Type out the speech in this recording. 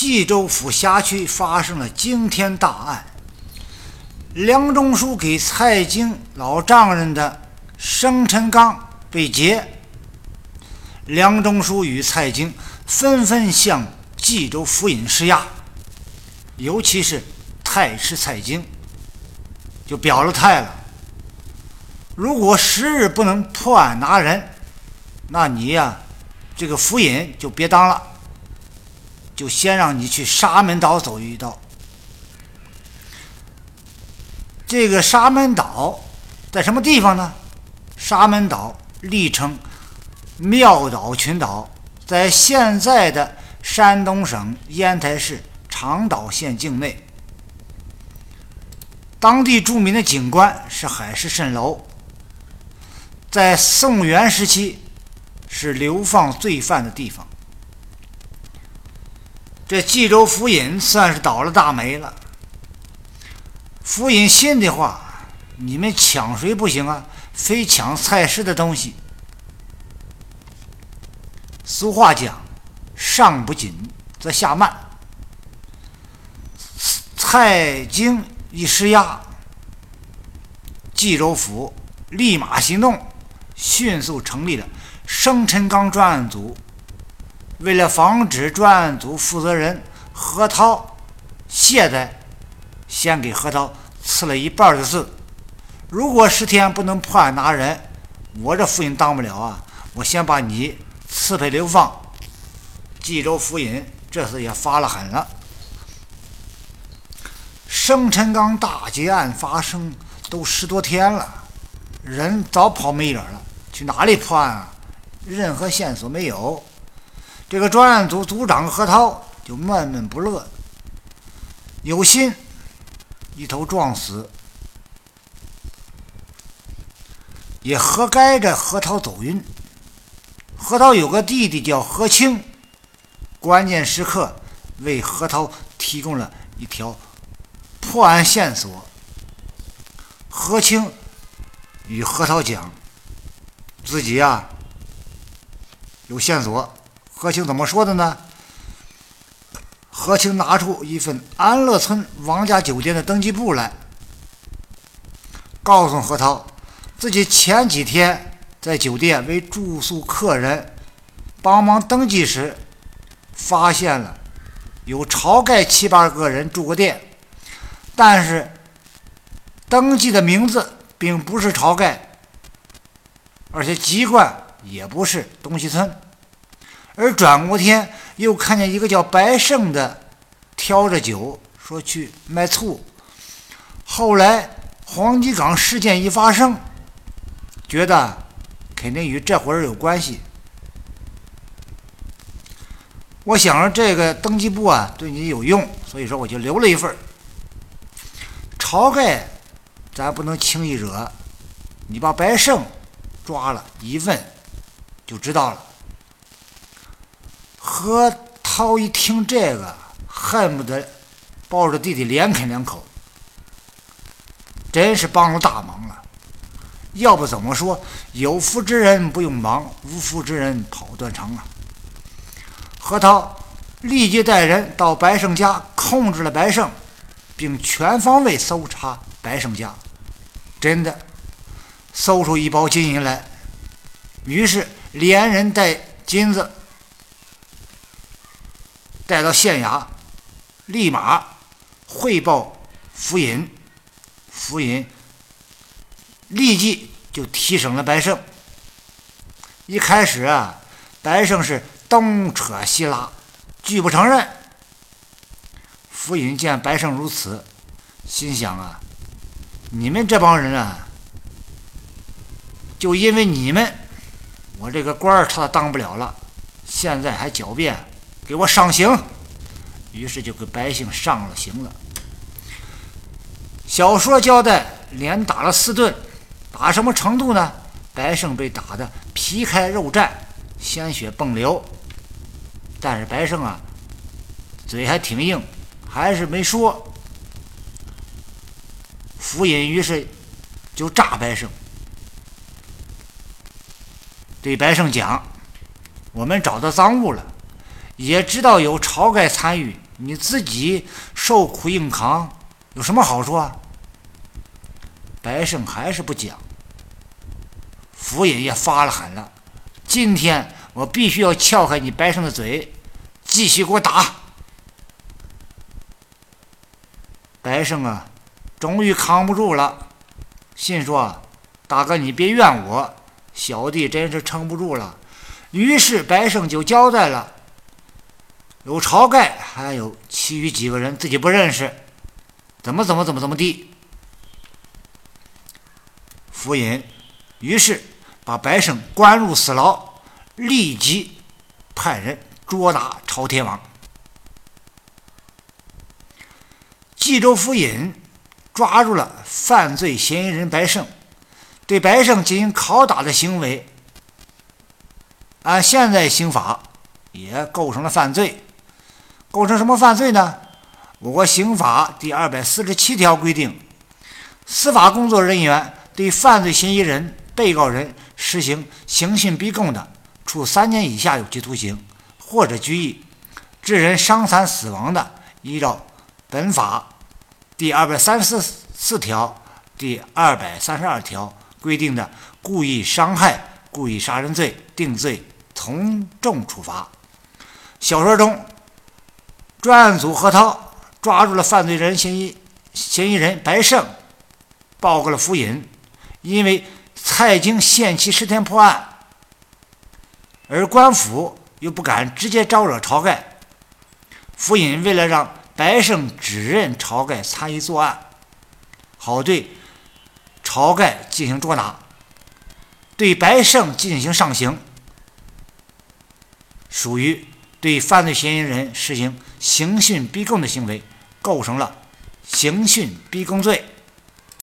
冀州府辖区发生了惊天大案，梁中书给蔡京老丈人的生辰纲被劫，梁中书与蔡京纷纷向冀州府尹施压，尤其是太师蔡京就表了态了：如果十日不能破案拿人，那你呀，这个府尹就别当了。就先让你去沙门岛走一遭。这个沙门岛在什么地方呢？沙门岛历称庙岛群岛，在现在的山东省烟台市长岛县境内。当地著名的景观是海市蜃楼。在宋元时期，是流放罪犯的地方。这冀州府尹算是倒了大霉了。府尹信的话，你们抢谁不行啊？非抢蔡氏的东西。俗话讲，上不紧则下慢。蔡京一施压，冀州府立马行动，迅速成立了生辰纲专案组。为了防止专案组负责人何涛懈怠，先给何涛赐了一半的字：如果十天不能破案拿人，我这府尹当不了啊！我先把你刺配流放。冀州府尹这次也发了狠了。生辰纲大劫案发生都十多天了，人早跑没影了，去哪里破案啊？任何线索没有。这个专案组组长何涛就闷闷不乐，有心一头撞死，也活该这何涛走运。何涛有个弟弟叫何清，关键时刻为何涛提供了一条破案线索。何清与何涛讲，自己呀有线索。何清怎么说的呢？何清拿出一份安乐村王家酒店的登记簿来，告诉何涛，自己前几天在酒店为住宿客人帮忙登记时，发现了有晁盖七八个人住过店，但是登记的名字并不是晁盖，而且籍贯也不是东西村。而转过天，又看见一个叫白胜的挑着酒说去卖醋。后来黄吉岗事件一发生，觉得肯定与这伙人有关系。我想着这个登记簿啊对你有用，所以说我就留了一份。晁盖咱不能轻易惹，你把白胜抓了一问就知道了。何涛一听这个，恨不得抱着弟弟连啃两口，真是帮了大忙了。要不怎么说有福之人不用忙，无福之人跑断肠啊？何涛立即带人到白胜家，控制了白胜，并全方位搜查白胜家，真的搜出一包金银来。于是连人带金子。带到县衙，立马汇报府尹，府尹立即就提审了白胜。一开始啊，白胜是东扯西拉，拒不承认。府尹见白胜如此，心想啊，你们这帮人啊，就因为你们，我这个官儿他当不了了，现在还狡辩。给我上刑，于是就给百姓上了刑了。小说交代，连打了四顿，打什么程度呢？白胜被打的皮开肉绽，鲜血迸流。但是白胜啊，嘴还挺硬，还是没说。府尹于是就诈白胜，对白胜讲：“我们找到赃物了。”也知道有晁盖参与，你自己受苦硬扛有什么好处啊？白胜还是不讲。府尹也发了狠了，今天我必须要撬开你白胜的嘴，继续给我打。白胜啊，终于扛不住了，心说：“大哥，你别怨我，小弟真是撑不住了。”于是白胜就交代了，有晁盖，还有其余几个人自己不认识，怎么怎么怎么怎么地。府尹于是把白胜关入死牢，立即派人捉拿朝天王。冀州府尹抓住了犯罪嫌疑人白胜，对白胜进行拷打的行为，按现在刑法也构成了犯罪。构成什么犯罪呢？我国刑法第二百四十七条规定，司法工作人员对犯罪嫌疑人、被告人实行刑讯逼供的，处三年以下有期徒刑或者拘役；致人伤残死亡的，依照本法第二百三十四条、第二百三十二条规定的故意伤害、故意杀人罪，定罪从重处罚。小说中，专案组何涛抓住了犯罪人嫌疑嫌疑人白胜，报告了府尹，因为蔡京限期十天破案，而官府又不敢直接招惹晁盖，府尹为了让白胜指认晁盖参与作案，好对晁盖进行捉拿，对白胜进行上刑，属于对犯罪嫌疑人实行刑讯逼供的行为，构成了刑讯逼供罪。